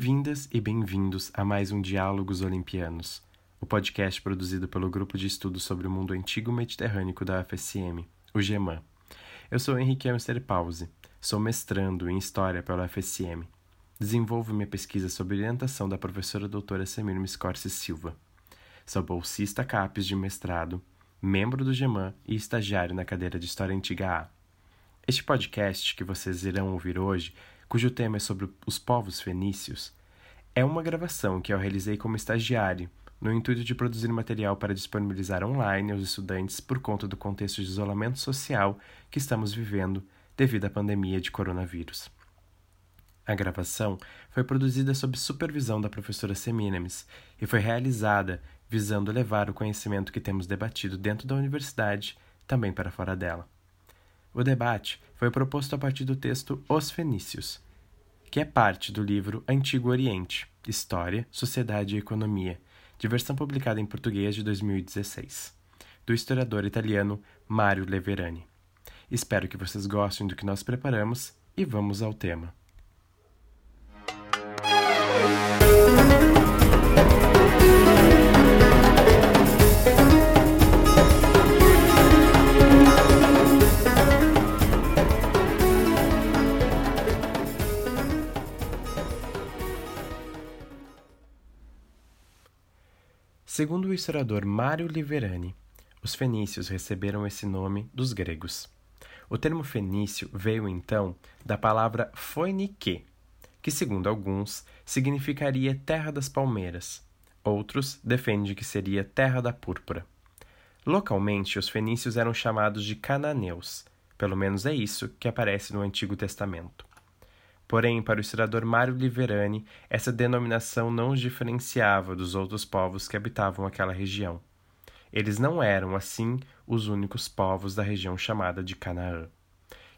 Bem-vindas e bem-vindos a mais um Diálogos Olimpianos, o podcast produzido pelo Grupo de Estudos sobre o Mundo Antigo Mediterrâneo da UFSM, o GEMAN. Eu sou Henrique Amster Pause, sou mestrando em História pela UFSM. Desenvolvo minha pesquisa sob orientação da professora doutora Semir Miscorsi Silva. Sou bolsista CAPES de mestrado, membro do GEMAN e estagiário na cadeira de História Antiga A. Este podcast que vocês irão ouvir hoje cujo tema é sobre os povos fenícios, é uma gravação que eu realizei como estagiário, no intuito de produzir material para disponibilizar online aos estudantes por conta do contexto de isolamento social que estamos vivendo devido à pandemia de coronavírus. A gravação foi produzida sob supervisão da professora Semínemes e foi realizada visando levar o conhecimento que temos debatido dentro da universidade também para fora dela. O debate foi proposto a partir do texto Os Fenícios, que é parte do livro Antigo Oriente História, Sociedade e Economia, de versão publicada em português de 2016, do historiador italiano Mario Leverani. Espero que vocês gostem do que nós preparamos e vamos ao tema. Segundo o historiador Mário Liverani, os fenícios receberam esse nome dos gregos. O termo fenício veio então da palavra foinique, que, segundo alguns, significaria terra das palmeiras. Outros defendem que seria terra da púrpura. Localmente, os fenícios eram chamados de cananeus, pelo menos é isso que aparece no Antigo Testamento. Porém, para o historiador Mário Liverani, essa denominação não os diferenciava dos outros povos que habitavam aquela região. Eles não eram, assim, os únicos povos da região chamada de Canaã.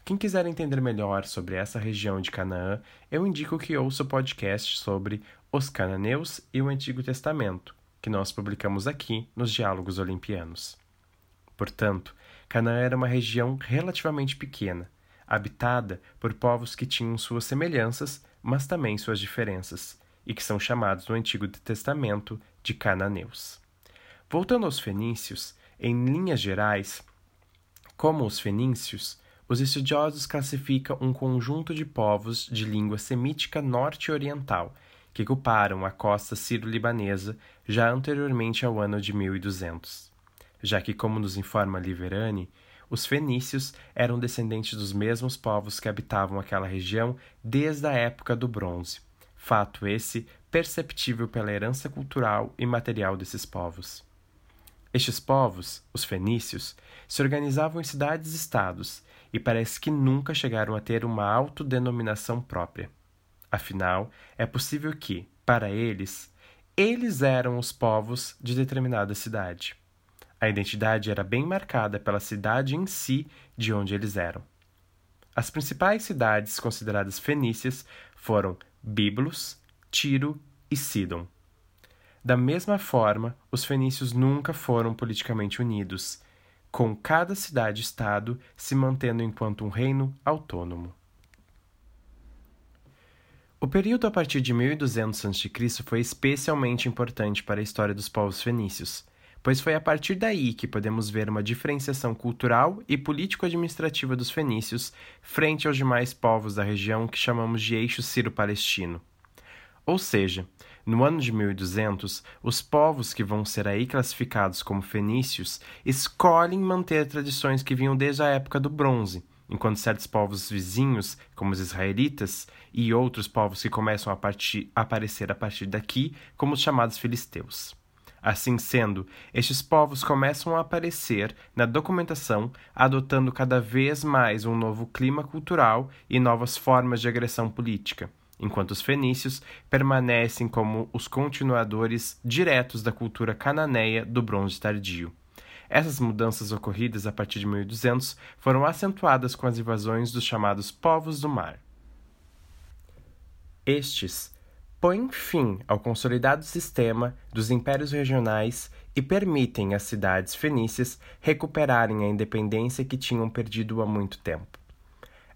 Quem quiser entender melhor sobre essa região de Canaã, eu indico que ouça o podcast sobre os cananeus e o Antigo Testamento, que nós publicamos aqui nos Diálogos Olimpianos. Portanto, Canaã era uma região relativamente pequena, habitada por povos que tinham suas semelhanças, mas também suas diferenças, e que são chamados no Antigo Testamento de cananeus. Voltando aos fenícios, em linhas gerais, como os fenícios, os estudiosos classificam um conjunto de povos de língua semítica norte-oriental que ocuparam a costa sírio-libanesa já anteriormente ao ano de 1200. Já que, como nos informa Liverani, os fenícios eram descendentes dos mesmos povos que habitavam aquela região desde a época do bronze. Fato esse perceptível pela herança cultural e material desses povos. Estes povos, os fenícios, se organizavam em cidades-estados e parece que nunca chegaram a ter uma autodenominação própria. Afinal, é possível que, para eles, eles eram os povos de determinada cidade. A identidade era bem marcada pela cidade em si de onde eles eram. As principais cidades consideradas fenícias foram Biblos, Tiro e Sidon. Da mesma forma, os fenícios nunca foram politicamente unidos, com cada cidade-estado se mantendo enquanto um reino autônomo. O período a partir de 1200 a.C. foi especialmente importante para a história dos povos fenícios pois foi a partir daí que podemos ver uma diferenciação cultural e político-administrativa dos fenícios frente aos demais povos da região que chamamos de eixo ciro-palestino. Ou seja, no ano de 1200, os povos que vão ser aí classificados como fenícios escolhem manter tradições que vinham desde a época do bronze, enquanto certos povos vizinhos, como os israelitas, e outros povos que começam a, partir, a aparecer a partir daqui, como os chamados filisteus. Assim sendo, estes povos começam a aparecer na documentação, adotando cada vez mais um novo clima cultural e novas formas de agressão política, enquanto os fenícios permanecem como os continuadores diretos da cultura cananeia do Bronze Tardio. Essas mudanças ocorridas a partir de 1200 foram acentuadas com as invasões dos chamados povos do mar. Estes põem fim ao consolidado sistema dos impérios regionais e permitem às cidades fenícias recuperarem a independência que tinham perdido há muito tempo.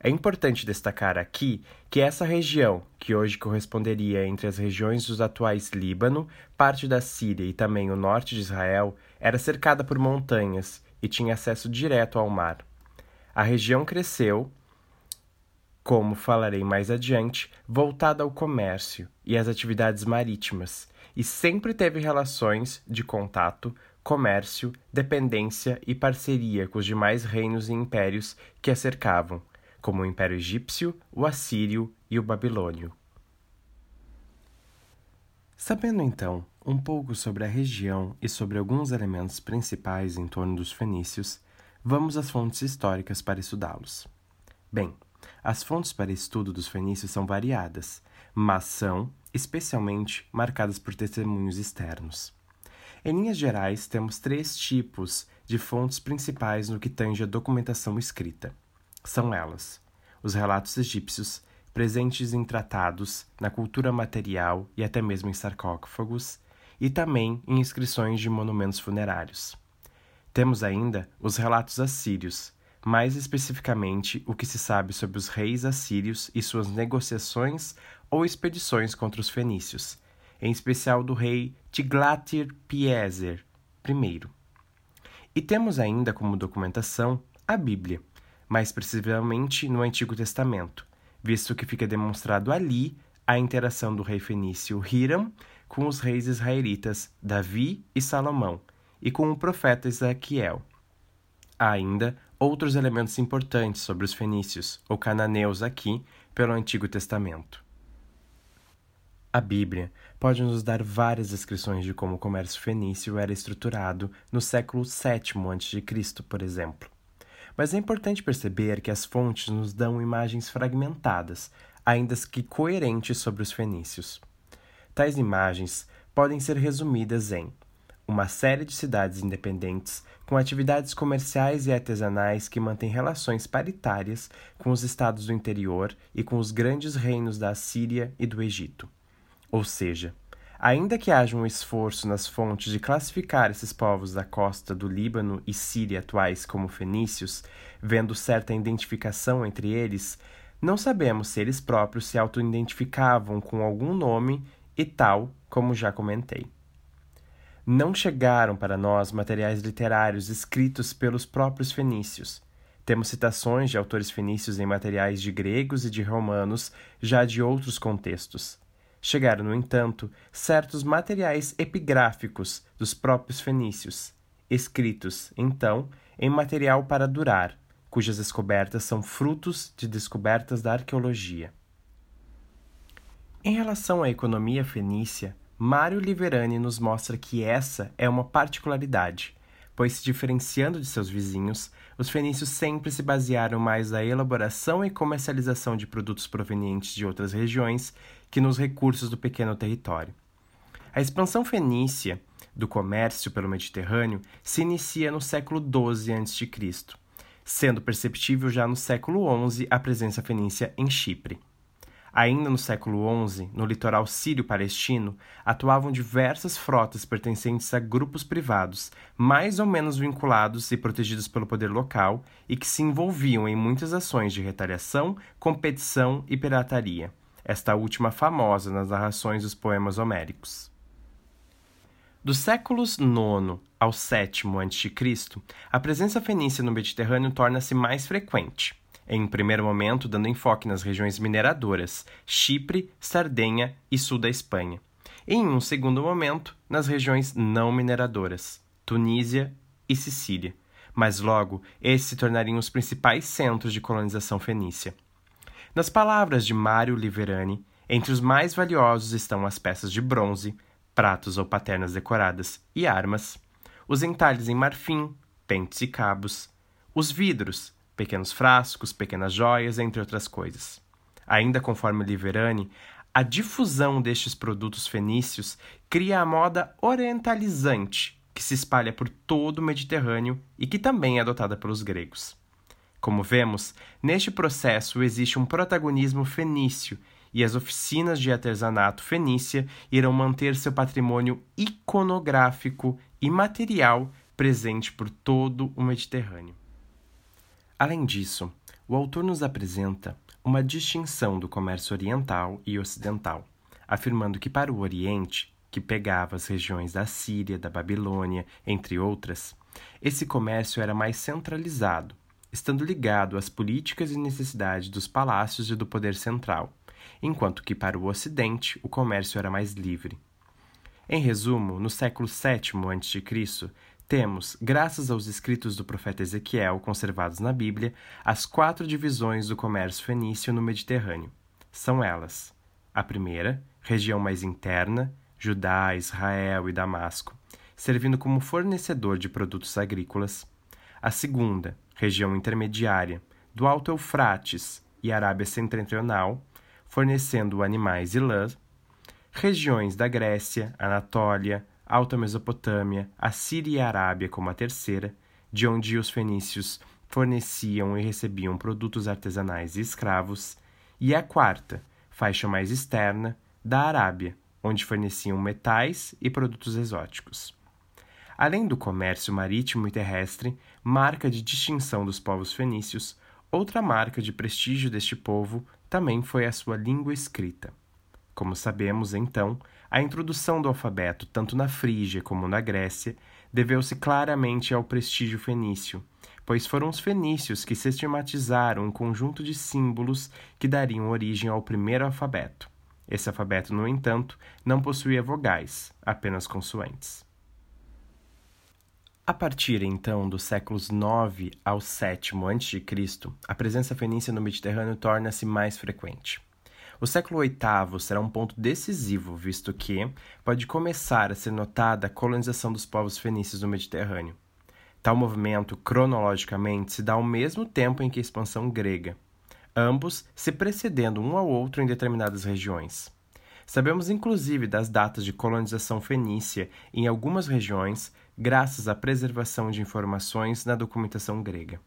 É importante destacar aqui que essa região, que hoje corresponderia entre as regiões dos atuais Líbano, parte da Síria e também o norte de Israel, era cercada por montanhas e tinha acesso direto ao mar. A região cresceu, como falarei mais adiante, voltada ao comércio e às atividades marítimas, e sempre teve relações de contato, comércio, dependência e parceria com os demais reinos e impérios que a cercavam, como o Império Egípcio, o Assírio e o Babilônio. Sabendo então um pouco sobre a região e sobre alguns elementos principais em torno dos fenícios, vamos às fontes históricas para estudá-los. Bem, as fontes para estudo dos fenícios são variadas, mas são, especialmente, marcadas por testemunhos externos. Em linhas gerais, temos três tipos de fontes principais no que tange a documentação escrita. São elas: os relatos egípcios, presentes em tratados, na cultura material e até mesmo em sarcófagos, e também em inscrições de monumentos funerários. Temos ainda os relatos assírios, mais especificamente o que se sabe sobre os reis assírios e suas negociações ou expedições contra os fenícios, em especial do rei Tiglath-Pileser I. E temos ainda como documentação a Bíblia, mais precisamente no Antigo Testamento, visto que fica demonstrado ali a interação do rei fenício Hiram com os reis israelitas Davi e Salomão, e com o profeta Ezequiel. Há ainda outros elementos importantes sobre os fenícios ou cananeus aqui pelo Antigo Testamento. A Bíblia pode nos dar várias descrições de como o comércio fenício era estruturado no século VII a.C., por exemplo. Mas é importante perceber que as fontes nos dão imagens fragmentadas, ainda que coerentes sobre os fenícios. Tais imagens podem ser resumidas em uma série de cidades independentes com atividades comerciais e artesanais que mantêm relações paritárias com os estados do interior e com os grandes reinos da Síria e do Egito. Ou seja, ainda que haja um esforço nas fontes de classificar esses povos da costa do Líbano e Síria atuais como fenícios, vendo certa identificação entre eles, não sabemos se eles próprios se auto-identificavam com algum nome e tal, como já comentei não chegaram para nós materiais literários escritos pelos próprios fenícios. Temos citações de autores fenícios em materiais de gregos e de romanos, já de outros contextos. Chegaram, no entanto, certos materiais epigráficos dos próprios fenícios, escritos, então, em material para durar, cujas descobertas são frutos de descobertas da arqueologia. Em relação à economia fenícia, Mário Liverani nos mostra que essa é uma particularidade, pois, se diferenciando de seus vizinhos, os fenícios sempre se basearam mais na elaboração e comercialização de produtos provenientes de outras regiões que nos recursos do pequeno território. A expansão fenícia do comércio pelo Mediterrâneo se inicia no século XII a.C., sendo perceptível já no século XI a presença fenícia em Chipre. Ainda no século XI, no litoral sírio-palestino, atuavam diversas frotas pertencentes a grupos privados, mais ou menos vinculados e protegidos pelo poder local, e que se envolviam em muitas ações de retaliação, competição e pirataria, esta última famosa nas narrações dos poemas homéricos. Dos séculos IX ao VII a.C., a presença fenícia no Mediterrâneo torna-se mais frequente em primeiro momento dando enfoque nas regiões mineradoras, Chipre, Sardenha e sul da Espanha, e em um segundo momento nas regiões não mineradoras, Tunísia e Sicília, mas logo esses se tornariam os principais centros de colonização fenícia. Nas palavras de Mário Liverani, entre os mais valiosos estão as peças de bronze, pratos ou paternas decoradas e armas, os entalhes em marfim, pentes e cabos, os vidros, pequenos frascos, pequenas joias, entre outras coisas. Ainda conforme Liverani, a difusão destes produtos fenícios cria a moda orientalizante que se espalha por todo o Mediterrâneo e que também é adotada pelos gregos. Como vemos, neste processo existe um protagonismo fenício e as oficinas de artesanato fenícia irão manter seu patrimônio iconográfico e material presente por todo o Mediterrâneo. Além disso, o autor nos apresenta uma distinção do comércio oriental e ocidental, afirmando que para o Oriente, que pegava as regiões da Síria, da Babilônia, entre outras, esse comércio era mais centralizado, estando ligado às políticas e necessidades dos palácios e do poder central, enquanto que para o Ocidente o comércio era mais livre. Em resumo, no século VII a.C., temos, graças aos escritos do profeta Ezequiel conservados na Bíblia, as quatro divisões do comércio fenício no Mediterrâneo. São elas: a primeira, região mais interna, Judá, Israel e Damasco, servindo como fornecedor de produtos agrícolas. A segunda, região intermediária, do Alto Eufrates e Arábia Setentrional, fornecendo animais e lã. Regiões da Grécia, Anatólia, Alta Mesopotâmia, a Síria e a Arábia como a terceira, de onde os fenícios forneciam e recebiam produtos artesanais e escravos, e a quarta, faixa mais externa, da Arábia, onde forneciam metais e produtos exóticos. Além do comércio marítimo e terrestre, marca de distinção dos povos fenícios, outra marca de prestígio deste povo também foi a sua língua escrita. Como sabemos, então, a introdução do alfabeto, tanto na Frígia como na Grécia, deveu-se claramente ao prestígio fenício, pois foram os fenícios que sistematizaram um conjunto de símbolos que dariam origem ao primeiro alfabeto. Esse alfabeto, no entanto, não possuía vogais, apenas consoantes. A partir então dos séculos 9 ao 7 a.C., a presença fenícia no Mediterrâneo torna-se mais frequente. O século VIII será um ponto decisivo, visto que pode começar a ser notada a colonização dos povos fenícios no Mediterrâneo. Tal movimento, cronologicamente, se dá ao mesmo tempo em que a expansão grega ambos se precedendo um ao outro em determinadas regiões. Sabemos inclusive das datas de colonização fenícia em algumas regiões, graças à preservação de informações na documentação grega.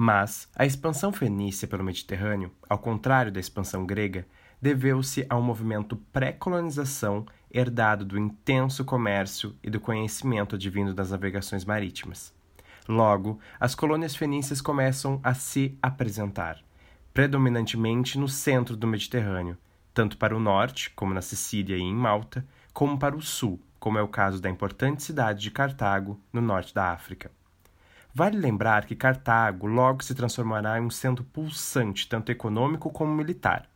Mas a expansão fenícia pelo Mediterrâneo, ao contrário da expansão grega, deveu-se a um movimento pré-colonização herdado do intenso comércio e do conhecimento advindo das navegações marítimas. Logo, as colônias fenícias começam a se apresentar, predominantemente no centro do Mediterrâneo, tanto para o norte, como na Sicília e em Malta, como para o sul, como é o caso da importante cidade de Cartago, no norte da África. Vale lembrar que Cartago logo se transformará em um centro pulsante, tanto econômico como militar.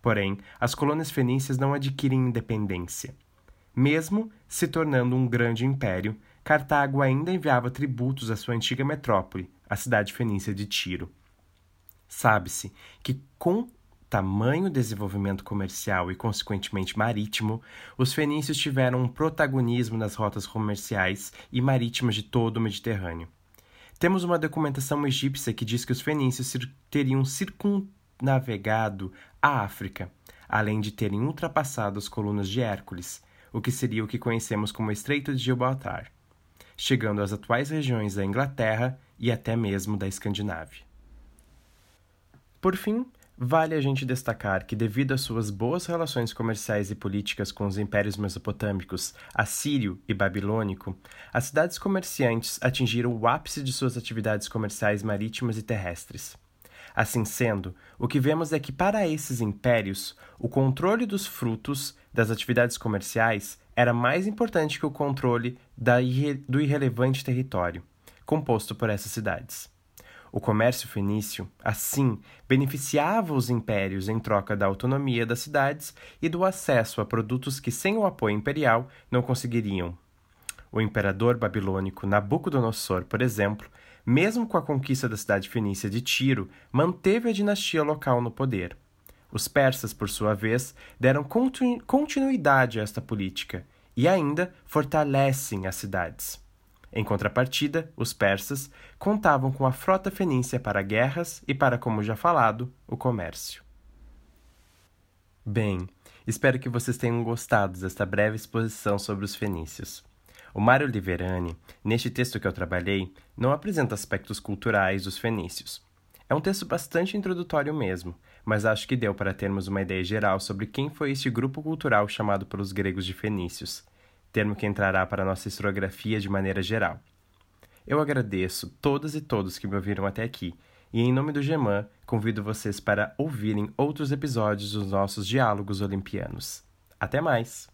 Porém, as colônias fenícias não adquirem independência. Mesmo se tornando um grande império, Cartago ainda enviava tributos à sua antiga metrópole, a cidade fenícia de Tiro. Sabe-se que, com tamanho desenvolvimento comercial e, consequentemente, marítimo, os fenícios tiveram um protagonismo nas rotas comerciais e marítimas de todo o Mediterrâneo. Temos uma documentação egípcia que diz que os fenícios teriam circunnavegado a África, além de terem ultrapassado as colunas de Hércules, o que seria o que conhecemos como Estreito de Gibraltar chegando às atuais regiões da Inglaterra e até mesmo da Escandinávia. Por fim, vale a gente destacar que, devido às suas boas relações comerciais e políticas com os impérios mesopotâmicos, assírio e babilônico, as cidades comerciantes atingiram o ápice de suas atividades comerciais marítimas e terrestres. Assim sendo, o que vemos é que para esses impérios, o controle dos frutos das atividades comerciais era mais importante que o controle irre do irrelevante território, composto por essas cidades. O comércio fenício, assim, beneficiava os impérios em troca da autonomia das cidades e do acesso a produtos que, sem o apoio imperial, não conseguiriam. O imperador babilônico Nabucodonosor, por exemplo, mesmo com a conquista da cidade fenícia de Tiro, manteve a dinastia local no poder. Os persas, por sua vez, deram continu continuidade a esta política e ainda fortalecem as cidades. Em contrapartida, os persas contavam com a frota fenícia para guerras e para, como já falado, o comércio. Bem, espero que vocês tenham gostado desta breve exposição sobre os fenícios. O Mário Liverani, neste texto que eu trabalhei, não apresenta aspectos culturais dos fenícios. É um texto bastante introdutório mesmo, mas acho que deu para termos uma ideia geral sobre quem foi este grupo cultural chamado pelos gregos de fenícios, termo que entrará para nossa historiografia de maneira geral. Eu agradeço todas e todos que me ouviram até aqui, e em nome do Geman, convido vocês para ouvirem outros episódios dos nossos diálogos olimpianos. Até mais!